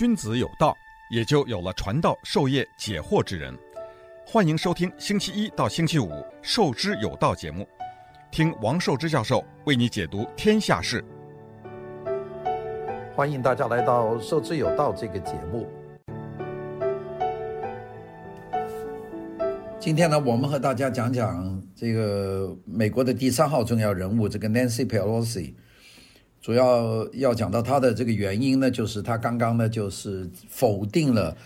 君子有道，也就有了传道授业解惑之人。欢迎收听星期一到星期五《授之有道》节目，听王寿之教授为你解读天下事。欢迎大家来到《授之有道》这个节目。今天呢，我们和大家讲讲这个美国的第三号重要人物，这个 Nancy Pelosi。主要要讲到他的这个原因呢，就是他刚刚呢就是否定了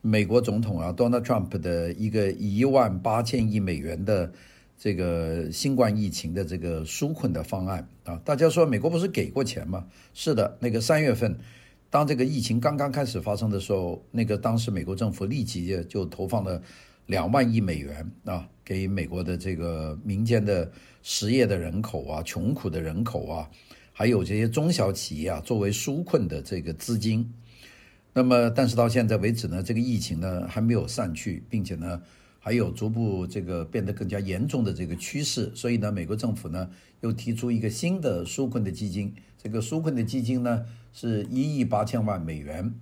美国总统啊 Donald Trump 的一个一万八千亿美元的这个新冠疫情的这个纾困的方案啊。大家说美国不是给过钱吗？是的，那个三月份当这个疫情刚刚开始发生的时候，那个当时美国政府立即就投放了两万亿美元啊，给美国的这个民间的失业的人口啊、穷苦的人口啊。还有这些中小企业啊，作为纾困的这个资金，那么但是到现在为止呢，这个疫情呢还没有散去，并且呢还有逐步这个变得更加严重的这个趋势，所以呢，美国政府呢又提出一个新的纾困的基金，这个纾困的基金呢是一亿八千万美元。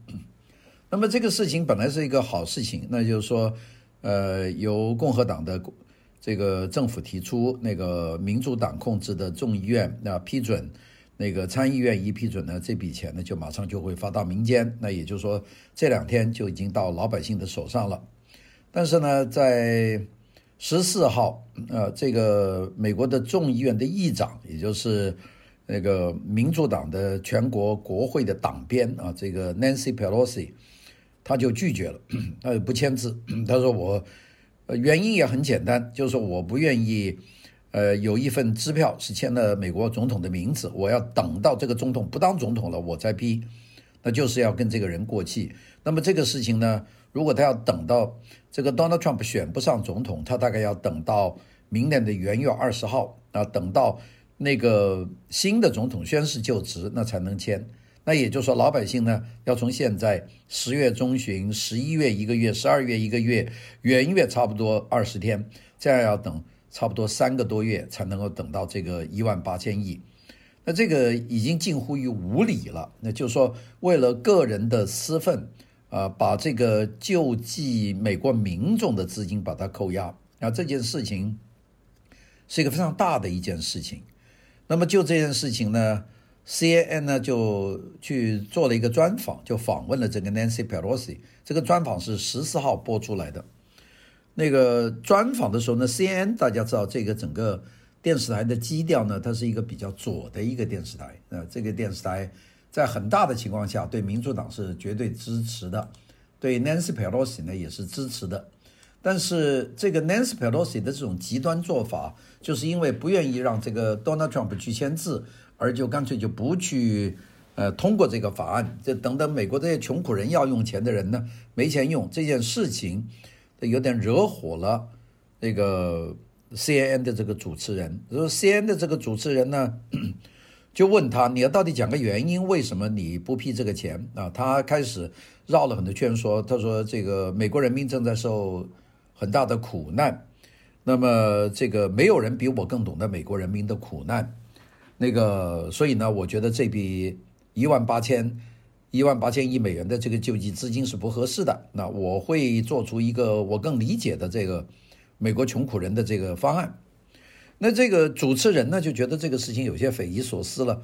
那么这个事情本来是一个好事情，那就是说，呃，由共和党的这个政府提出，那个民主党控制的众议院那批准。那个参议院一批准呢，这笔钱呢就马上就会发到民间，那也就是说这两天就已经到老百姓的手上了。但是呢，在十四号，呃，这个美国的众议院的议长，也就是那个民主党的全国国会的党鞭啊，这个 Nancy Pelosi，他就拒绝了，他就不签字。他说我，原因也很简单，就是我不愿意。呃，有一份支票是签了美国总统的名字，我要等到这个总统不当总统了，我再批，那就是要跟这个人过气。那么这个事情呢，如果他要等到这个 Donald Trump 选不上总统，他大概要等到明年的元月二十号啊，等到那个新的总统宣誓就职，那才能签。那也就是说，老百姓呢，要从现在十月中旬、十一月一个月、十二月一个月、元月差不多二十天，这样要等。差不多三个多月才能够等到这个一万八千亿，那这个已经近乎于无理了。那就是说，为了个人的私愤，啊，把这个救济美国民众的资金把它扣押，那，这件事情是一个非常大的一件事情。那么就这件事情呢，CNN 呢就去做了一个专访，就访问了这个 Nancy Pelosi。这个专访是十四号播出来的。那个专访的时候呢，CNN 大家知道这个整个电视台的基调呢，它是一个比较左的一个电视台。呃，这个电视台在很大的情况下对民主党是绝对支持的，对 Nancy Pelosi 呢也是支持的。但是这个 Nancy Pelosi 的这种极端做法，就是因为不愿意让这个 Donald Trump 去签字，而就干脆就不去呃通过这个法案，就等等美国这些穷苦人要用钱的人呢没钱用这件事情。有点惹火了那个 CNN 的这个主持人，说 CNN 的这个主持人呢，就问他，你要到底讲个原因，为什么你不批这个钱啊？他开始绕了很多圈说，他说这个美国人民正在受很大的苦难，那么这个没有人比我更懂得美国人民的苦难，那个所以呢，我觉得这笔一万八千。一万八千亿美元的这个救济资金是不合适的，那我会做出一个我更理解的这个美国穷苦人的这个方案。那这个主持人呢就觉得这个事情有些匪夷所思了，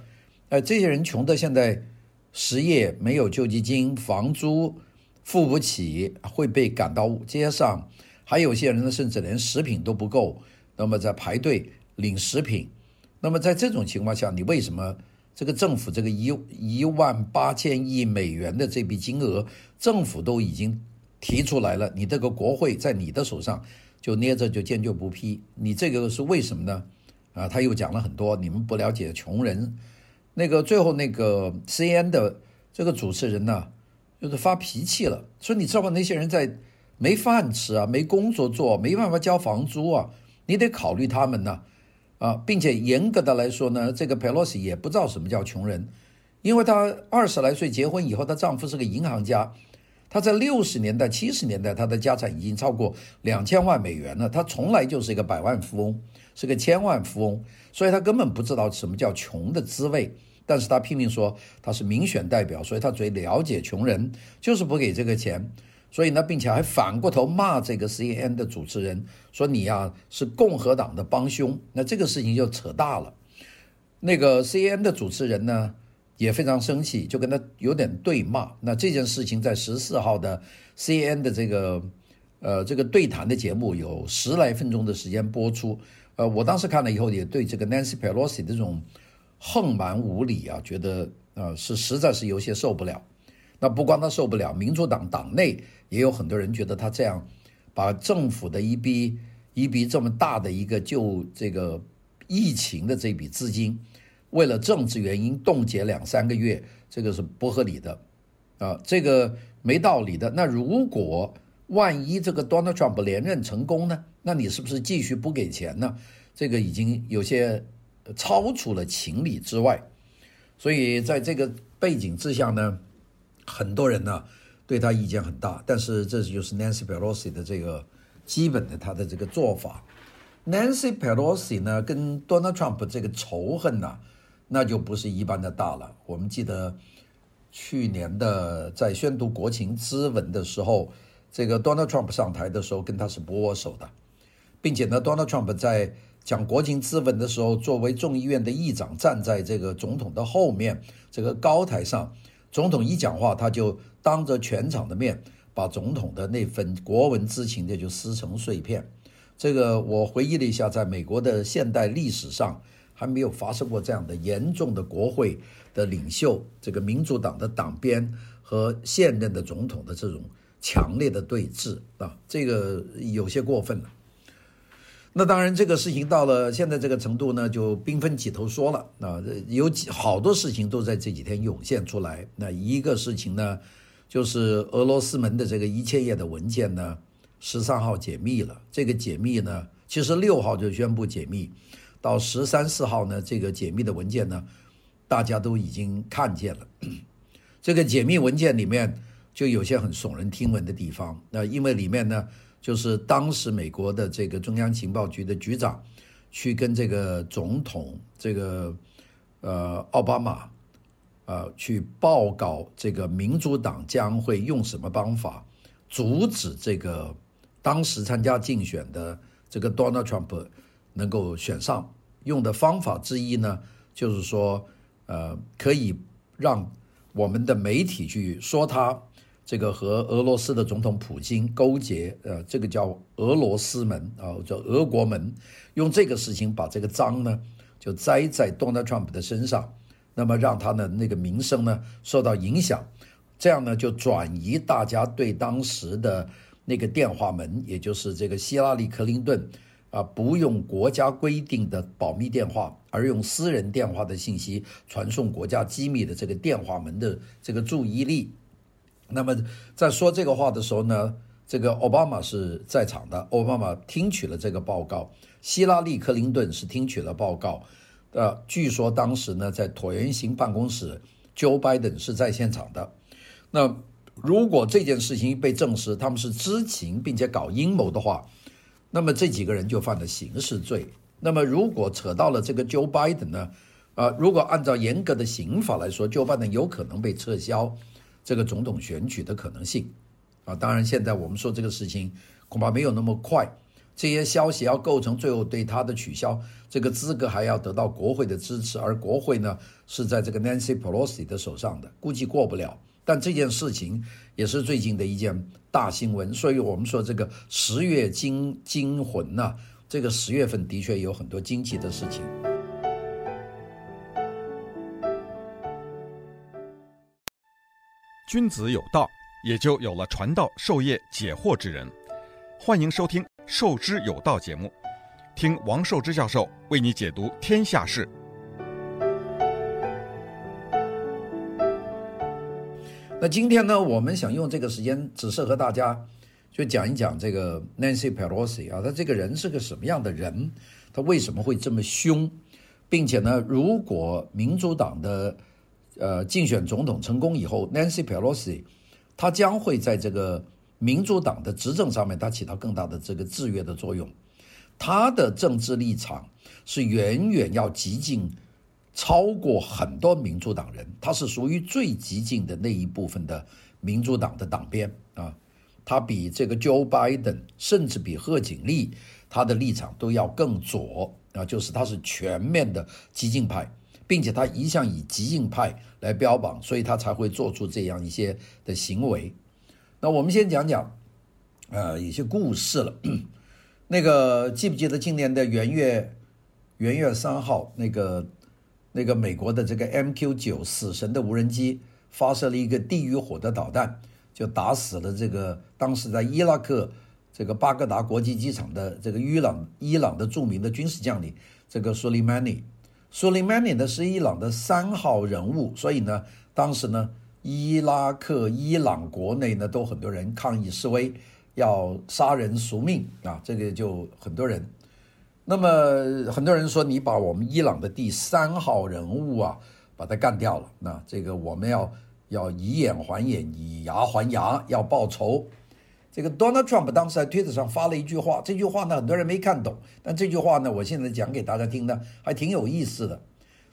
哎，这些人穷的现在失业，没有救济金，房租付不起，会被赶到街上，还有些人呢甚至连食品都不够，那么在排队领食品。那么在这种情况下，你为什么？这个政府这个一一万八千亿美元的这笔金额，政府都已经提出来了，你这个国会在你的手上就捏着就坚决不批，你这个是为什么呢？啊，他又讲了很多，你们不了解穷人。那个最后那个 CNN 的这个主持人呢，就是发脾气了，说你知道吗？那些人在没饭吃啊，没工作做，没办法交房租啊，你得考虑他们呢。啊并且严格的来说呢，这个 Pelosi 也不知道什么叫穷人，因为她二十来岁结婚以后，她丈夫是个银行家，她在六十年代、七十年代，她的家产已经超过两千万美元了，她从来就是一个百万富翁，是个千万富翁，所以她根本不知道什么叫穷的滋味。但是她拼命说她是民选代表，所以她最了解穷人，就是不给这个钱。所以呢，并且还反过头骂这个 CNN 的主持人，说你呀是共和党的帮凶。那这个事情就扯大了。那个 CNN 的主持人呢也非常生气，就跟他有点对骂。那这件事情在十四号的 CNN 的这个呃这个对谈的节目有十来分钟的时间播出。呃，我当时看了以后，也对这个 Nancy Pelosi 的这种横蛮无理啊，觉得呃是实在是有些受不了。那不光他受不了，民主党党内也有很多人觉得他这样把政府的一笔一笔这么大的一个就这个疫情的这笔资金，为了政治原因冻结两三个月，这个是不合理的啊，这个没道理的。那如果万一这个 Donald Trump 连任成功呢？那你是不是继续不给钱呢？这个已经有些超出了情理之外。所以在这个背景之下呢，很多人呢对他意见很大，但是这就是 Nancy Pelosi 的这个基本的他的这个做法。Nancy Pelosi 呢跟 Donald Trump 这个仇恨呢，那就不是一般的大了。我们记得去年的在宣读国情咨文的时候，这个 Donald Trump 上台的时候跟他是不握手的，并且呢，Donald Trump 在讲国情咨文的时候，作为众议院的议长，站在这个总统的后面这个高台上。总统一讲话，他就当着全场的面把总统的那份国文之情的就撕成碎片。这个我回忆了一下，在美国的现代历史上还没有发生过这样的严重的国会的领袖，这个民主党的党鞭和现任的总统的这种强烈的对峙啊，这个有些过分了。那当然，这个事情到了现在这个程度呢，就兵分几头说了。啊，有几好多事情都在这几天涌现出来。那一个事情呢，就是俄罗斯门的这个一千页的文件呢，十三号解密了。这个解密呢，其实六号就宣布解密，到十三四号呢，这个解密的文件呢，大家都已经看见了。这个解密文件里面就有些很耸人听闻的地方。那因为里面呢。就是当时美国的这个中央情报局的局长，去跟这个总统这个呃奥巴马，呃去报告这个民主党将会用什么方法阻止这个当时参加竞选的这个 Donald Trump 能够选上。用的方法之一呢，就是说呃可以让我们的媒体去说他。这个和俄罗斯的总统普京勾结，呃，这个叫俄罗斯门啊，叫俄国门，用这个事情把这个脏呢就栽在 Donald Trump 的身上，那么让他的那个名声呢受到影响，这样呢就转移大家对当时的那个电话门，也就是这个希拉里·克林顿啊，不用国家规定的保密电话，而用私人电话的信息传送国家机密的这个电话门的这个注意力。那么在说这个话的时候呢，这个奥巴马是在场的，奥巴马听取了这个报告，希拉里·克林顿是听取了报告，呃，据说当时呢，在椭圆形办公室，Joe Biden 是在现场的。那如果这件事情被证实，他们是知情并且搞阴谋的话，那么这几个人就犯了刑事罪。那么如果扯到了这个 Joe Biden 呢，啊，如果按照严格的刑法来说，Joe Biden 有可能被撤销。这个总统选举的可能性，啊，当然现在我们说这个事情恐怕没有那么快，这些消息要构成最后对他的取消这个资格，还要得到国会的支持，而国会呢是在这个 Nancy Pelosi 的手上的，估计过不了。但这件事情也是最近的一件大新闻，所以我们说这个十月惊惊魂呐，这个十月份的确有很多惊奇的事情。君子有道，也就有了传道授业解惑之人。欢迎收听《授之有道》节目，听王寿之教授为你解读天下事。那今天呢，我们想用这个时间，只是和大家就讲一讲这个 Nancy Pelosi 啊，他这个人是个什么样的人？他为什么会这么凶？并且呢，如果民主党的呃，竞选总统成功以后，Nancy Pelosi，他将会在这个民主党的执政上面，他起到更大的这个制约的作用。他的政治立场是远远要激进超过很多民主党人，他是属于最激进的那一部分的民主党的党鞭啊。他比这个 Joe Biden，甚至比贺锦丽，他的立场都要更左啊，就是他是全面的激进派，并且他一向以极硬派来标榜，所以他才会做出这样一些的行为。那我们先讲讲，呃，一些故事了。那个记不记得今年的元月元月三号，那个那个美国的这个 MQ 九死神的无人机发射了一个地狱火的导弹，就打死了这个当时在伊拉克这个巴格达国际机场的这个伊朗伊朗的著名的军事将领这个苏利曼尼。苏利曼尼呢是伊朗的三号人物，所以呢，当时呢。伊拉克、伊朗国内呢，都很多人抗议示威，要杀人赎命啊！这个就很多人。那么很多人说，你把我们伊朗的第三号人物啊，把他干掉了，那这个我们要要以眼还眼，以牙还牙，要报仇。这个 Donald Trump 当时在推特上发了一句话，这句话呢，很多人没看懂，但这句话呢，我现在讲给大家听呢，还挺有意思的。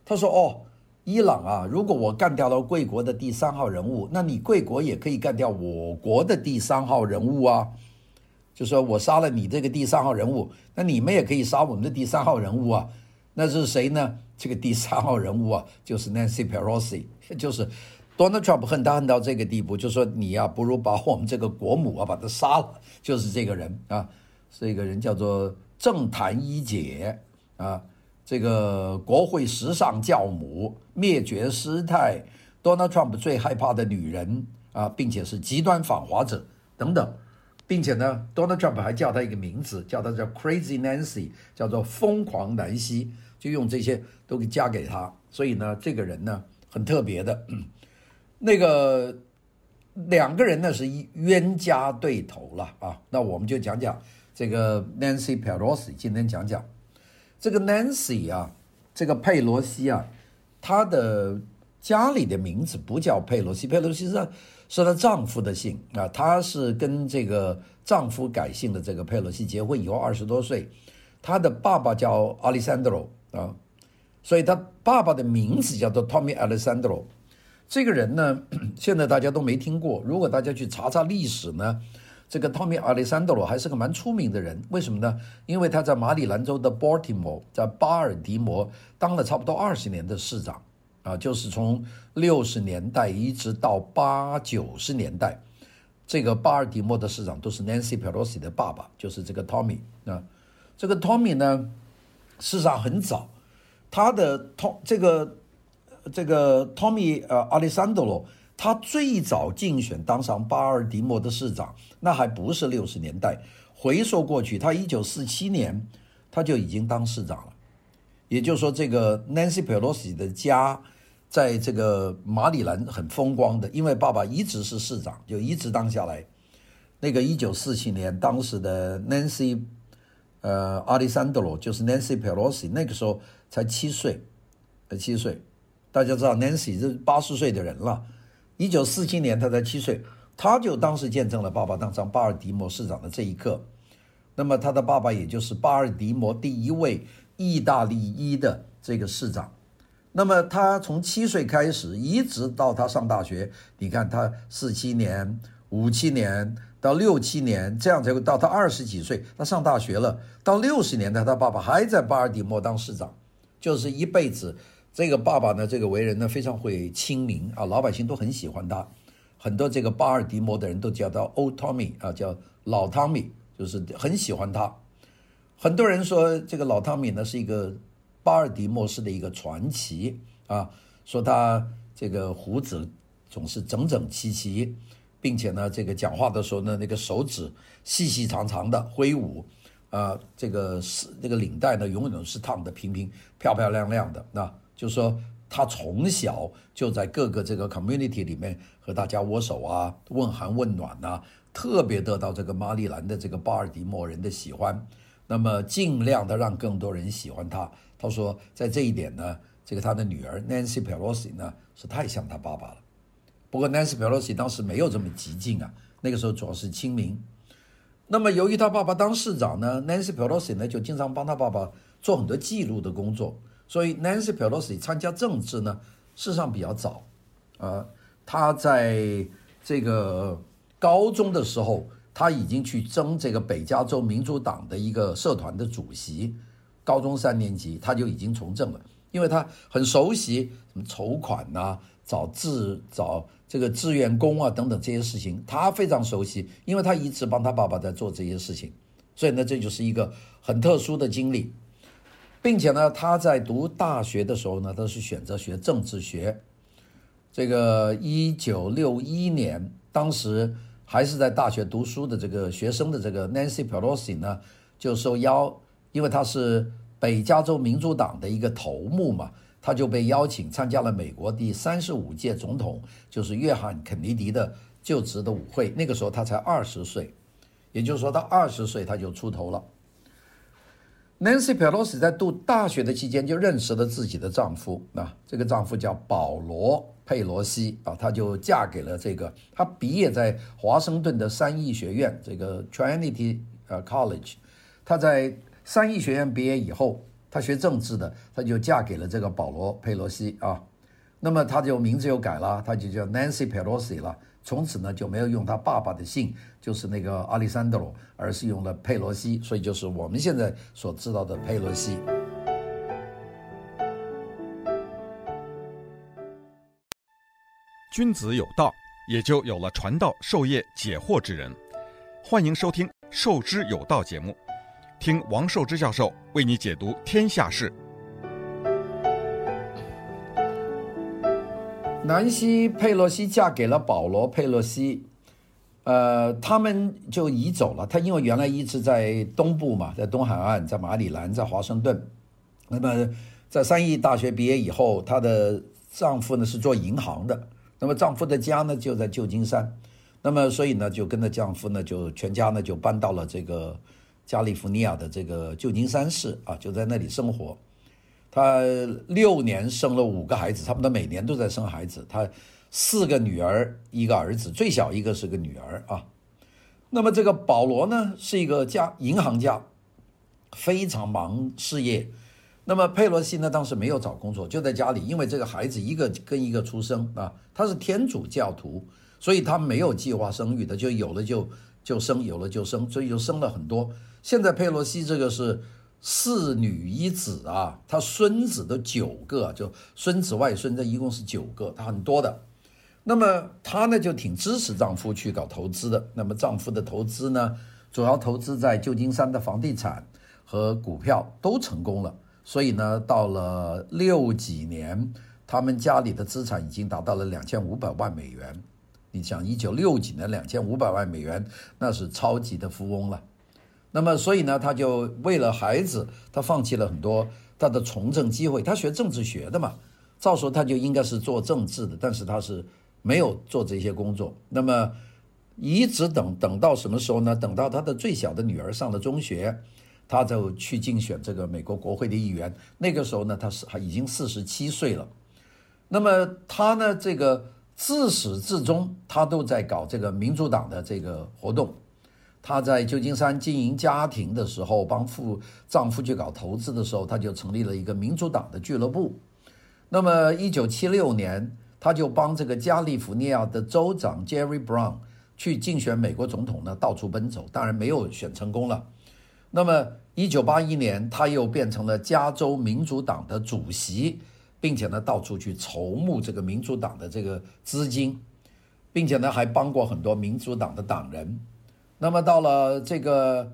他说：“哦。”伊朗啊，如果我干掉了贵国的第三号人物，那你贵国也可以干掉我国的第三号人物啊。就说我杀了你这个第三号人物，那你们也可以杀我们的第三号人物啊。那是谁呢？这个第三号人物啊，就是 Nancy Pelosi，就是 Donald Trump 恨他恨到这个地步，就说你呀、不如把我们这个国母啊把他杀了，就是这个人啊，这个人叫做政坛一姐啊。这个国会时尚教母、灭绝师太，Donald Trump 最害怕的女人啊，并且是极端反华者等等，并且呢，Donald Trump 还叫她一个名字，叫她叫 Crazy Nancy，叫做疯狂南希，就用这些都给加给她。所以呢，这个人呢很特别的，那个两个人呢是冤家对头了啊。那我们就讲讲这个 Nancy Pelosi，今天讲讲。这个 Nancy 啊，这个佩洛西啊，她的家里的名字不叫佩洛西，佩洛西是是她丈夫的姓啊，她是跟这个丈夫改姓的这个佩洛西结婚以后二十多岁，她的爸爸叫 Alessandro 啊，所以她爸爸的名字叫做 Tommy Alessandro。这个人呢，现在大家都没听过，如果大家去查查历史呢。这个 Tommy Alessandro 还是个蛮出名的人，为什么呢？因为他在马里兰州的 Baltimore，在巴尔的摩当了差不多二十年的市长，啊，就是从六十年代一直到八九十年代，这个巴尔的摩的市长都是 Nancy Pelosi 的爸爸，就是这个 Tommy 啊。这个 Tommy 呢，事实上很早，他的 Tom 这个这个 Tommy 呃 Alessandro。他最早竞选当上巴尔的摩的市长，那还不是六十年代。回溯过去，他一九四七年他就已经当市长了。也就是说，这个 Nancy Pelosi 的家在这个马里兰很风光的，因为爸爸一直是市长，就一直当下来。那个一九四七年，当时的 Nancy 呃 Alessandro 就是 Nancy Pelosi，那个时候才七岁，呃七岁。大家知道 Nancy 是八十岁的人了。一九四七年，他才七岁，他就当时见证了爸爸当上巴尔的摩市长的这一刻。那么，他的爸爸也就是巴尔的摩第一位意大利裔的这个市长。那么，他从七岁开始，一直到他上大学，你看他四七年、五七年到六七年，这样才会到他二十几岁，他上大学了。到六十年代，他爸爸还在巴尔的摩当市长，就是一辈子。这个爸爸呢，这个为人呢非常会亲民啊，老百姓都很喜欢他，很多这个巴尔的摩的人都叫他 Old Tommy 啊，叫老汤米，就是很喜欢他。很多人说这个老汤米呢是一个巴尔的摩市的一个传奇啊，说他这个胡子总是整整齐齐，并且呢这个讲话的时候呢那个手指细细长长的挥舞啊，这个是这个领带呢永远是烫的平平漂漂亮亮的那。就说，他从小就在各个这个 community 里面和大家握手啊，问寒问暖呐、特别得到这个马里兰的这个巴尔的摩人的喜欢。那么尽量的让更多人喜欢他。他说，在这一点呢，这个他的女儿 Nancy Pelosi 呢是太像他爸爸了。不过 Nancy Pelosi 当时没有这么激进啊，那个时候主要是亲民。那么由于他爸爸当市长呢，Nancy Pelosi 呢就经常帮他爸爸做很多记录的工作。所以 Nancy Pelosi 参加政治呢，事实上比较早，啊，她在这个高中的时候，她已经去争这个北加州民主党的一个社团的主席，高中三年级她就已经从政了，因为她很熟悉什么筹款呐、找志找这个志愿工啊等等这些事情，她非常熟悉，因为她一直帮她爸爸在做这些事情，所以呢，这就是一个很特殊的经历。并且呢，他在读大学的时候呢，他是选择学政治学。这个一九六一年，当时还是在大学读书的这个学生的这个 Nancy Pelosi 呢，就受邀，因为他是北加州民主党的一个头目嘛，他就被邀请参加了美国第三十五届总统，就是约翰肯尼迪的就职的舞会。那个时候他才二十岁，也就是说，他二十岁他就出头了。Nancy Pelosi 在读大学的期间就认识了自己的丈夫，啊，这个丈夫叫保罗佩罗西啊，她就嫁给了这个。她毕业在华盛顿的三一学院，这个 Trinity 呃 College。她在三一学院毕业以后，她学政治的，她就嫁给了这个保罗佩罗西啊。那么她就名字又改了，她就叫 Nancy Pelosi 了。从此呢就没有用他爸爸的姓，就是那个阿里山德罗，而是用了佩罗西，所以就是我们现在所知道的佩罗西。君子有道，也就有了传道授业解惑之人。欢迎收听《授之有道》节目，听王寿之教授为你解读天下事。南希·佩洛西嫁给了保罗·佩洛西，呃，他们就移走了。他因为原来一直在东部嘛，在东海岸，在马里兰，在华盛顿。那么在三一大学毕业以后，她的丈夫呢是做银行的。那么丈夫的家呢就在旧金山，那么所以呢就跟着丈夫呢就全家呢就搬到了这个加利福尼亚的这个旧金山市啊，就在那里生活。他六年生了五个孩子，差不多每年都在生孩子。他四个女儿，一个儿子，最小一个是个女儿啊。那么这个保罗呢，是一个家银行家，非常忙事业。那么佩洛西呢，当时没有找工作，就在家里，因为这个孩子一个跟一个出生啊。他是天主教徒，所以他没有计划生育的，就有了就就生，有了就生，所以就生了很多。现在佩洛西这个是。四女一子啊，他孙子都九个，就孙子外孙，这一共是九个，他很多的。那么她呢就挺支持丈夫去搞投资的。那么丈夫的投资呢，主要投资在旧金山的房地产和股票都成功了。所以呢，到了六几年，他们家里的资产已经达到了两千五百万美元。你想，一九六几年两千五百万美元，那是超级的富翁了。那么，所以呢，他就为了孩子，他放弃了很多他的从政机会。他学政治学的嘛，照说他就应该是做政治的，但是他是没有做这些工作。那么，一直等等到什么时候呢？等到他的最小的女儿上了中学，他就去竞选这个美国国会的议员。那个时候呢，他是还已经四十七岁了。那么他呢，这个自始至终他都在搞这个民主党的这个活动。她在旧金山经营家庭的时候，帮夫丈夫去搞投资的时候，她就成立了一个民主党的俱乐部。那么，一九七六年，她就帮这个加利福尼亚的州长 Jerry Brown 去竞选美国总统呢，到处奔走，当然没有选成功了。那么，一九八一年，她又变成了加州民主党的主席，并且呢，到处去筹募这个民主党的这个资金，并且呢，还帮过很多民主党的党人。那么到了这个，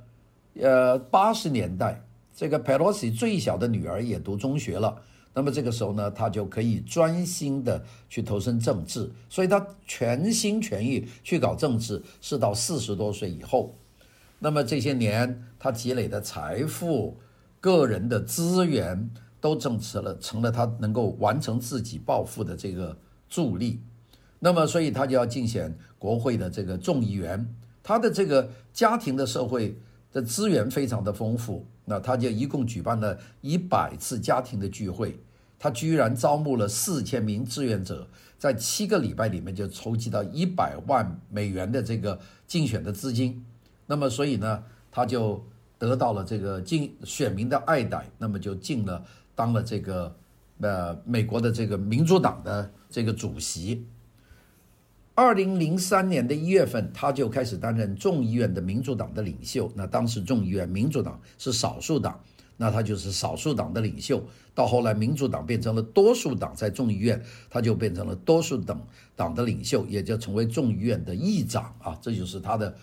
呃，八十年代，这个佩洛西最小的女儿也读中学了。那么这个时候呢，她就可以专心的去投身政治，所以她全心全意去搞政治，是到四十多岁以后。那么这些年，她积累的财富、个人的资源，都证实了成了她能够完成自己抱负的这个助力。那么，所以她就要竞选国会的这个众议员。他的这个家庭的社会的资源非常的丰富，那他就一共举办了一百次家庭的聚会，他居然招募了四千名志愿者，在七个礼拜里面就筹集到一百万美元的这个竞选的资金，那么所以呢，他就得到了这个竞选民的爱戴，那么就进了当了这个呃美国的这个民主党的这个主席。二零零三年的一月份，他就开始担任众议院的民主党的领袖。那当时众议院民主党是少数党，那他就是少数党的领袖。到后来，民主党变成了多数党，在众议院，他就变成了多数党党的领袖，也就成为众议院的议长啊。这就是他的。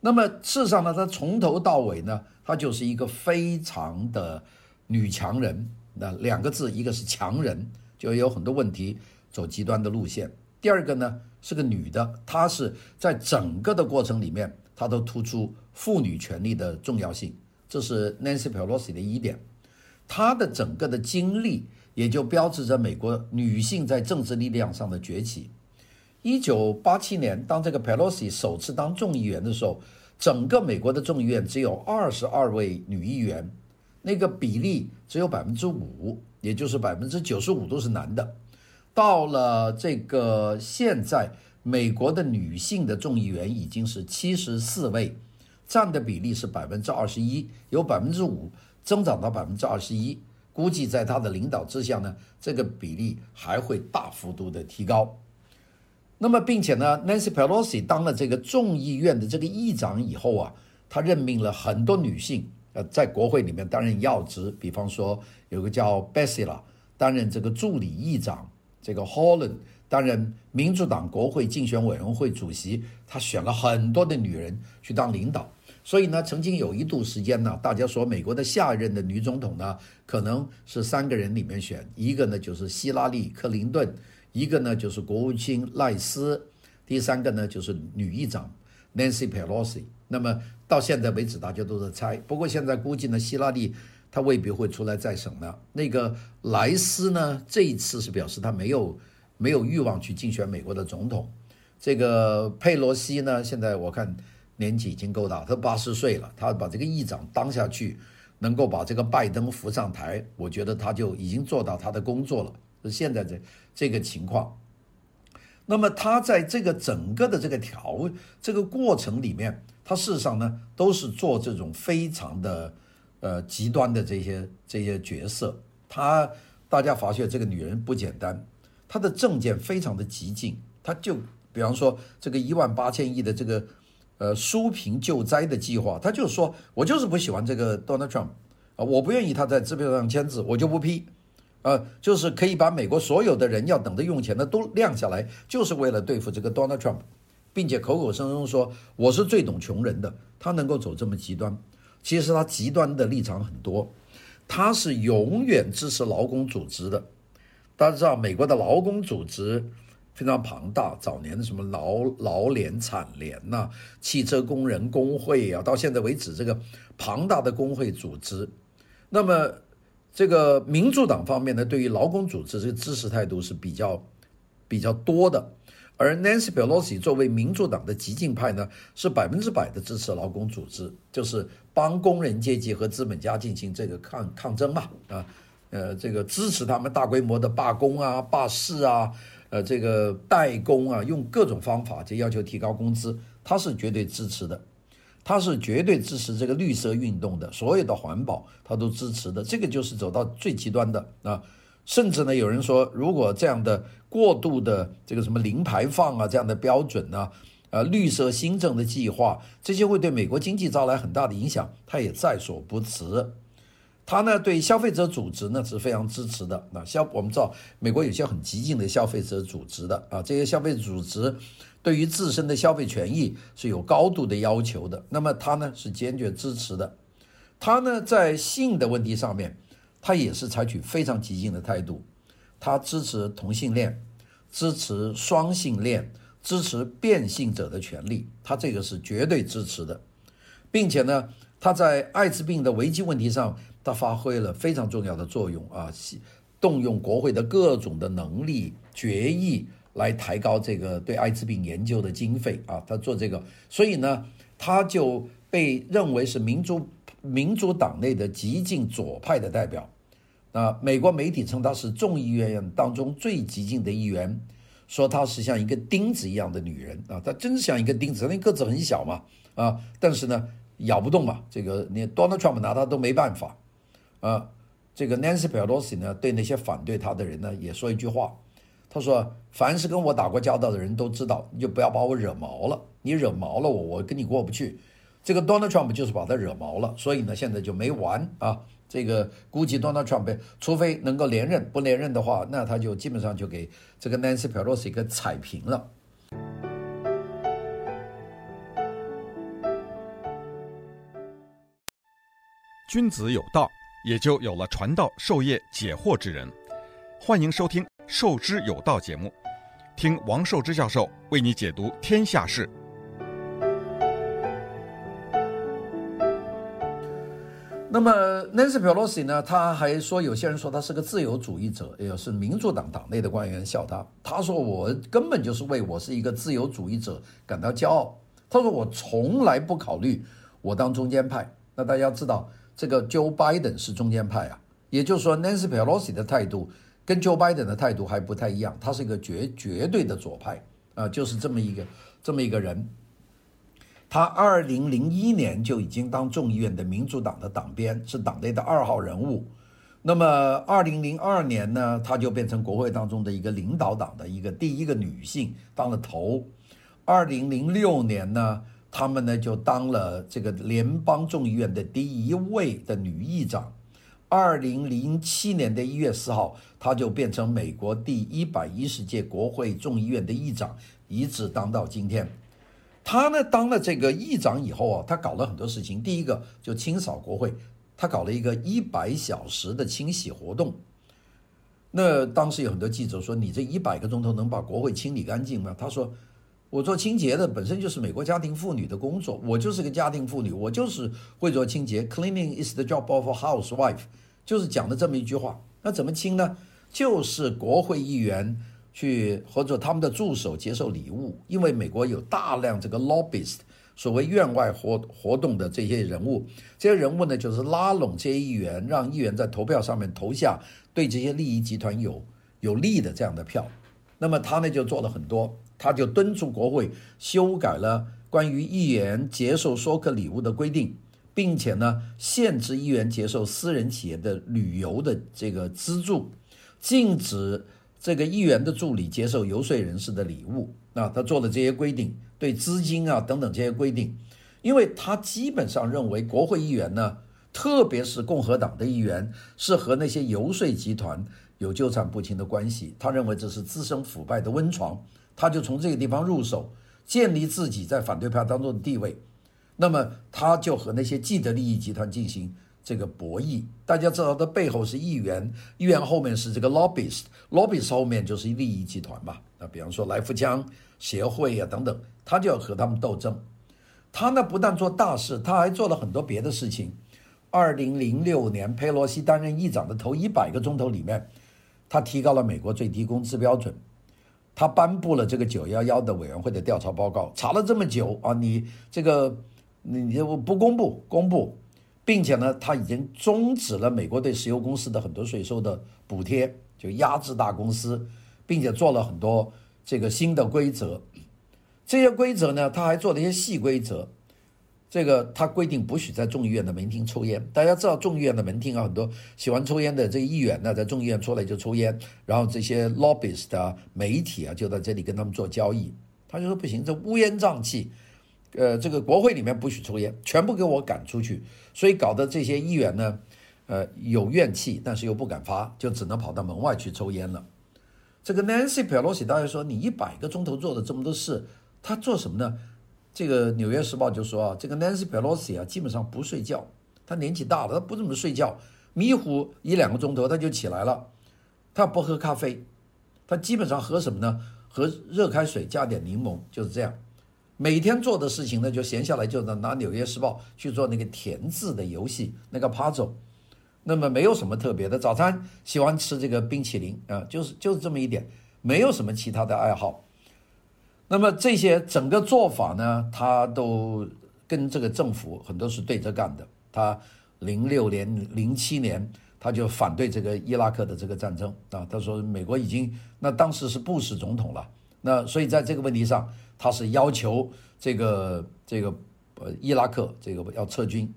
那么事实上呢，他从头到尾呢，他就是一个非常的女强人。那两个字，一个是强人，就有很多问题，走极端的路线。第二个呢，是个女的，她是在整个的过程里面，她都突出妇女权利的重要性，这是 Nancy Pelosi 的一点。她的整个的经历也就标志着美国女性在政治力量上的崛起。一九八七年，当这个 Pelosi 首次当众议员的时候，整个美国的众议院只有二十二位女议员，那个比例只有百分之五，也就是百分之九十五都是男的。到了这个现在，美国的女性的众议员已经是七十四位，占的比例是百分之二十一，由百分之五增长到百分之二十一。估计在她的领导之下呢，这个比例还会大幅度的提高。那么，并且呢，Nancy Pelosi 当了这个众议院的这个议长以后啊，她任命了很多女性，呃，在国会里面担任要职，比方说有个叫 Becerra 担任这个助理议长。这个 Holland 担任民主党国会竞选委员会主席，他选了很多的女人去当领导，所以呢，曾经有一度时间呢，大家说美国的下一任的女总统呢，可能是三个人里面选，一个呢就是希拉里·克林顿，一个呢就是国务卿赖斯，第三个呢就是女议长 Nancy Pelosi。那么到现在为止，大家都在猜，不过现在估计呢，希拉里。他未必会出来再审了。那个莱斯呢？这一次是表示他没有没有欲望去竞选美国的总统。这个佩洛西呢？现在我看年纪已经够大，他八十岁了。他把这个议长当下去，能够把这个拜登扶上台，我觉得他就已经做到他的工作了。是现在这这个情况。那么他在这个整个的这个条这个过程里面，他事实上呢都是做这种非常的。呃，极端的这些这些角色，她大家发现这个女人不简单，她的政见非常的激进，她就比方说这个一万八千亿的这个呃纾贫救灾的计划，她就说我就是不喜欢这个 Donald Trump 啊，我不愿意他在支票上签字，我就不批，呃，就是可以把美国所有的人要等着用钱的都晾下来，就是为了对付这个 Donald Trump，并且口口声声说我是最懂穷人的，他能够走这么极端。其实他极端的立场很多，他是永远支持劳工组织的。大家知道，美国的劳工组织非常庞大，早年的什么劳劳联、产联呐、汽车工人工会啊，到现在为止，这个庞大的工会组织。那么，这个民主党方面呢，对于劳工组织这个支持态度是比较比较多的。而 Nancy Pelosi 作为民主党的激进派呢，是百分之百的支持劳工组织，就是帮工人阶级和资本家进行这个抗抗争嘛，啊，呃，这个支持他们大规模的罢工啊、罢市啊，呃，这个代工啊，用各种方法就要求提高工资，他是绝对支持的，他是绝对支持这个绿色运动的，所有的环保他都支持的，这个就是走到最极端的啊。甚至呢，有人说，如果这样的过度的这个什么零排放啊，这样的标准呢，呃，绿色新政的计划，这些会对美国经济招来很大的影响，他也在所不辞。他呢，对消费者组织呢是非常支持的。那消我们知道，美国有些很激进的消费者组织的啊，这些消费组织对于自身的消费权益是有高度的要求的。那么他呢是坚决支持的。他呢在性的问题上面。他也是采取非常激进的态度，他支持同性恋，支持双性恋，支持变性者的权利，他这个是绝对支持的，并且呢，他在艾滋病的危机问题上，他发挥了非常重要的作用啊，动用国会的各种的能力决议来抬高这个对艾滋病研究的经费啊，他做这个，所以呢，他就被认为是民主。民主党内的激进左派的代表，啊，美国媒体称她是众议院当中最激进的议员，说她是像一个钉子一样的女人啊，她真像一个钉子，那个子很小嘛，啊，但是呢，咬不动嘛，这个你 Donald Trump 拿她都没办法，啊，这个 Nancy Pelosi 呢，对那些反对她的人呢，也说一句话。他说：“凡是跟我打过交道的人都知道，你就不要把我惹毛了。你惹毛了我，我跟你过不去。这个 Donald Trump 就是把他惹毛了，所以呢，现在就没完啊。这个估计 Donald Trump 除非能够连任，不连任的话，那他就基本上就给这个 Nancy Pelosi 给踩平了。”君子有道。也就有了传道授业解惑之人。欢迎收听《授之有道》节目，听王寿之教授为你解读天下事。那么，Nancy Pelosi 呢？他还说，有些人说他是个自由主义者，也是民主党党内的官员笑他。他说：“我根本就是为我是一个自由主义者感到骄傲。”他说：“我从来不考虑我当中间派。”那大家知道。这个 Joe Biden 是中间派啊，也就是说，Nancy Pelosi 的态度跟 Joe Biden 的态度还不太一样，他是一个绝绝对的左派啊，就是这么一个这么一个人。他二零零一年就已经当众议院的民主党的党鞭，是党内的二号人物。那么二零零二年呢，他就变成国会当中的一个领导党的一个第一个女性，当了头。二零零六年呢，他们呢就当了这个联邦众议院的第一位的女议长。二零零七年的一月四号，她就变成美国第一百一十届国会众议院的议长，一直当到今天。他呢当了这个议长以后啊，他搞了很多事情。第一个就清扫国会，他搞了一个一百小时的清洗活动。那当时有很多记者说：“你这一百个钟头能把国会清理干净吗？”他说。我做清洁的本身就是美国家庭妇女的工作，我就是个家庭妇女，我就是会做清洁。Cleaning is the job of a housewife，就是讲的这么一句话。那怎么清呢？就是国会议员去或者他们的助手接受礼物，因为美国有大量这个 lobbyist，所谓院外活活动的这些人物，这些人物呢就是拉拢这些议员，让议员在投票上面投下对这些利益集团有有利的这样的票。那么他呢就做了很多。他就敦促国会修改了关于议员接受说客礼物的规定，并且呢，限制议员接受私人企业的旅游的这个资助，禁止这个议员的助理接受游说人士的礼物。那他做的这些规定，对资金啊等等这些规定，因为他基本上认为国会议员呢，特别是共和党的议员，是和那些游说集团有纠缠不清的关系。他认为这是滋生腐败的温床。他就从这个地方入手，建立自己在反对派当中的地位。那么，他就和那些既得利益集团进行这个博弈。大家知道，他背后是议员，议员后面是这个 lobbyist，lobbyist 后面就是利益集团嘛。那比方说来福枪协会啊等等，他就要和他们斗争。他呢，不但做大事，他还做了很多别的事情。二零零六年，佩洛西担任议长的头一百个钟头里面，他提高了美国最低工资标准。他颁布了这个九幺幺的委员会的调查报告，查了这么久啊，你这个你就不公布公布，并且呢，他已经终止了美国对石油公司的很多税收的补贴，就压制大公司，并且做了很多这个新的规则。这些规则呢，他还做了一些细规则。这个他规定不许在众议院的门厅抽烟。大家知道众议院的门厅啊，很多喜欢抽烟的这个议员呢，在众议院出来就抽烟，然后这些 lobbyist 啊、媒体啊就在这里跟他们做交易。他就说不行，这乌烟瘴气，呃，这个国会里面不许抽烟，全部给我赶出去。所以搞得这些议员呢，呃，有怨气，但是又不敢发，就只能跑到门外去抽烟了。这个 Nancy Pelosi 大家说，你一百个钟头做的这么多事，他做什么呢？这个《纽约时报》就说啊，这个 Nancy Pelosi 啊，基本上不睡觉。他年纪大了，他不怎么睡觉，迷糊一两个钟头他就起来了。他不喝咖啡，他基本上喝什么呢？喝热开水加点柠檬，就是这样。每天做的事情呢，就闲下来就拿《纽约时报》去做那个填字的游戏，那个 puzzle。那么没有什么特别的，早餐喜欢吃这个冰淇淋啊，就是就是这么一点，没有什么其他的爱好。那么这些整个做法呢，他都跟这个政府很多是对着干的。他零六年、零七年，他就反对这个伊拉克的这个战争啊。他说美国已经，那当时是布什总统了，那所以在这个问题上，他是要求这个这个呃伊拉克这个要撤军。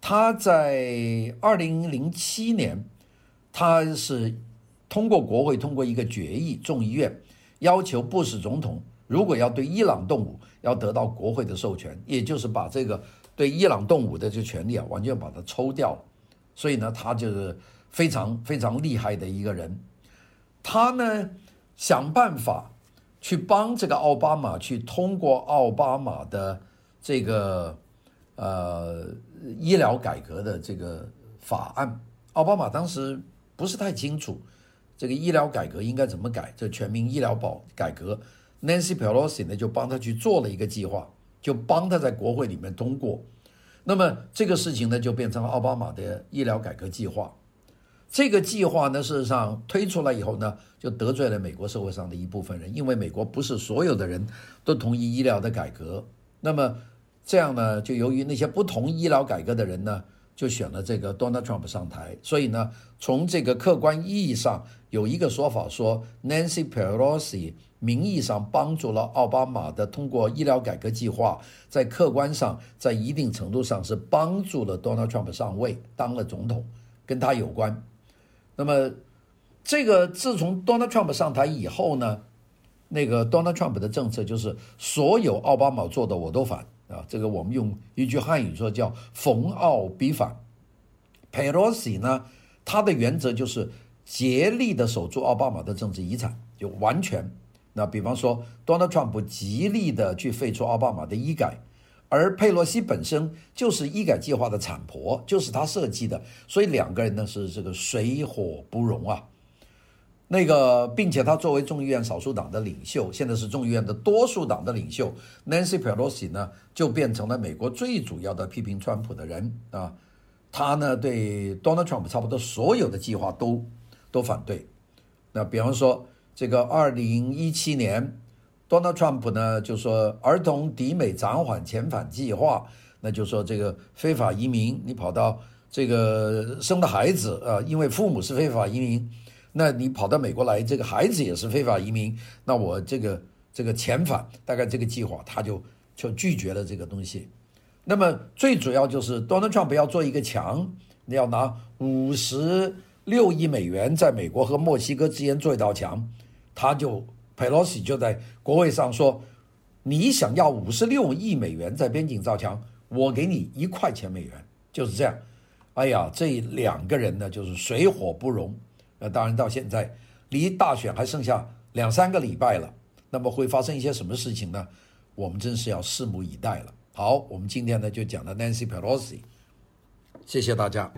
他在二零零七年他是通过国会通过一个决议，众议院要求布什总统如果要对伊朗动武，要得到国会的授权，也就是把这个对伊朗动武的这个权利啊，完全把它抽掉了。所以呢，他就是非常非常厉害的一个人。他呢，想办法去帮这个奥巴马去通过奥巴马的这个呃医疗改革的这个法案。奥巴马当时不是太清楚这个医疗改革应该怎么改，这全民医疗保改革。Nancy Pelosi 呢就帮他去做了一个计划，就帮他在国会里面通过。那么这个事情呢，就变成了奥巴马的医疗改革计划。这个计划呢，事实上推出来以后呢，就得罪了美国社会上的一部分人，因为美国不是所有的人都同意医疗的改革。那么这样呢，就由于那些不同医疗改革的人呢，就选了这个 Donald Trump 上台。所以呢，从这个客观意义上，有一个说法说，Nancy Pelosi。名义上帮助了奥巴马的通过医疗改革计划，在客观上，在一定程度上是帮助了 Donald Trump 上位，当了总统，跟他有关。那么，这个自从 Donald Trump 上台以后呢，那个 Donald Trump 的政策就是所有奥巴马做的我都反啊，这个我们用一句汉语说叫逢奥必反。Pelosi 呢，他的原则就是竭力的守住奥巴马的政治遗产，就完全。那比方说，Donald Trump 极力的去废除奥巴马的医改，而佩洛西本身就是医改计划的产婆，就是他设计的，所以两个人呢是这个水火不容啊。那个，并且他作为众议院少数党的领袖，现在是众议院的多数党的领袖，Nancy Pelosi 呢就变成了美国最主要的批评川普的人啊。他呢对 Donald Trump 差不多所有的计划都都反对。那比方说。这个二零一七年，Donald Trump 呢就说儿童抵美暂缓遣返计划，那就说这个非法移民，你跑到这个生的孩子啊，因为父母是非法移民，那你跑到美国来，这个孩子也是非法移民，那我这个这个遣返，大概这个计划他就就拒绝了这个东西。那么最主要就是 Donald Trump 要做一个墙，你要拿五十六亿美元在美国和墨西哥之间做一道墙。他就佩洛西就在国会上说：“你想要五十六亿美元在边境造墙，我给你一块钱美元，就是这样。”哎呀，这两个人呢，就是水火不容。那当然，到现在离大选还剩下两三个礼拜了，那么会发生一些什么事情呢？我们真是要拭目以待了。好，我们今天呢就讲到 Nancy Pelosi，谢谢大家。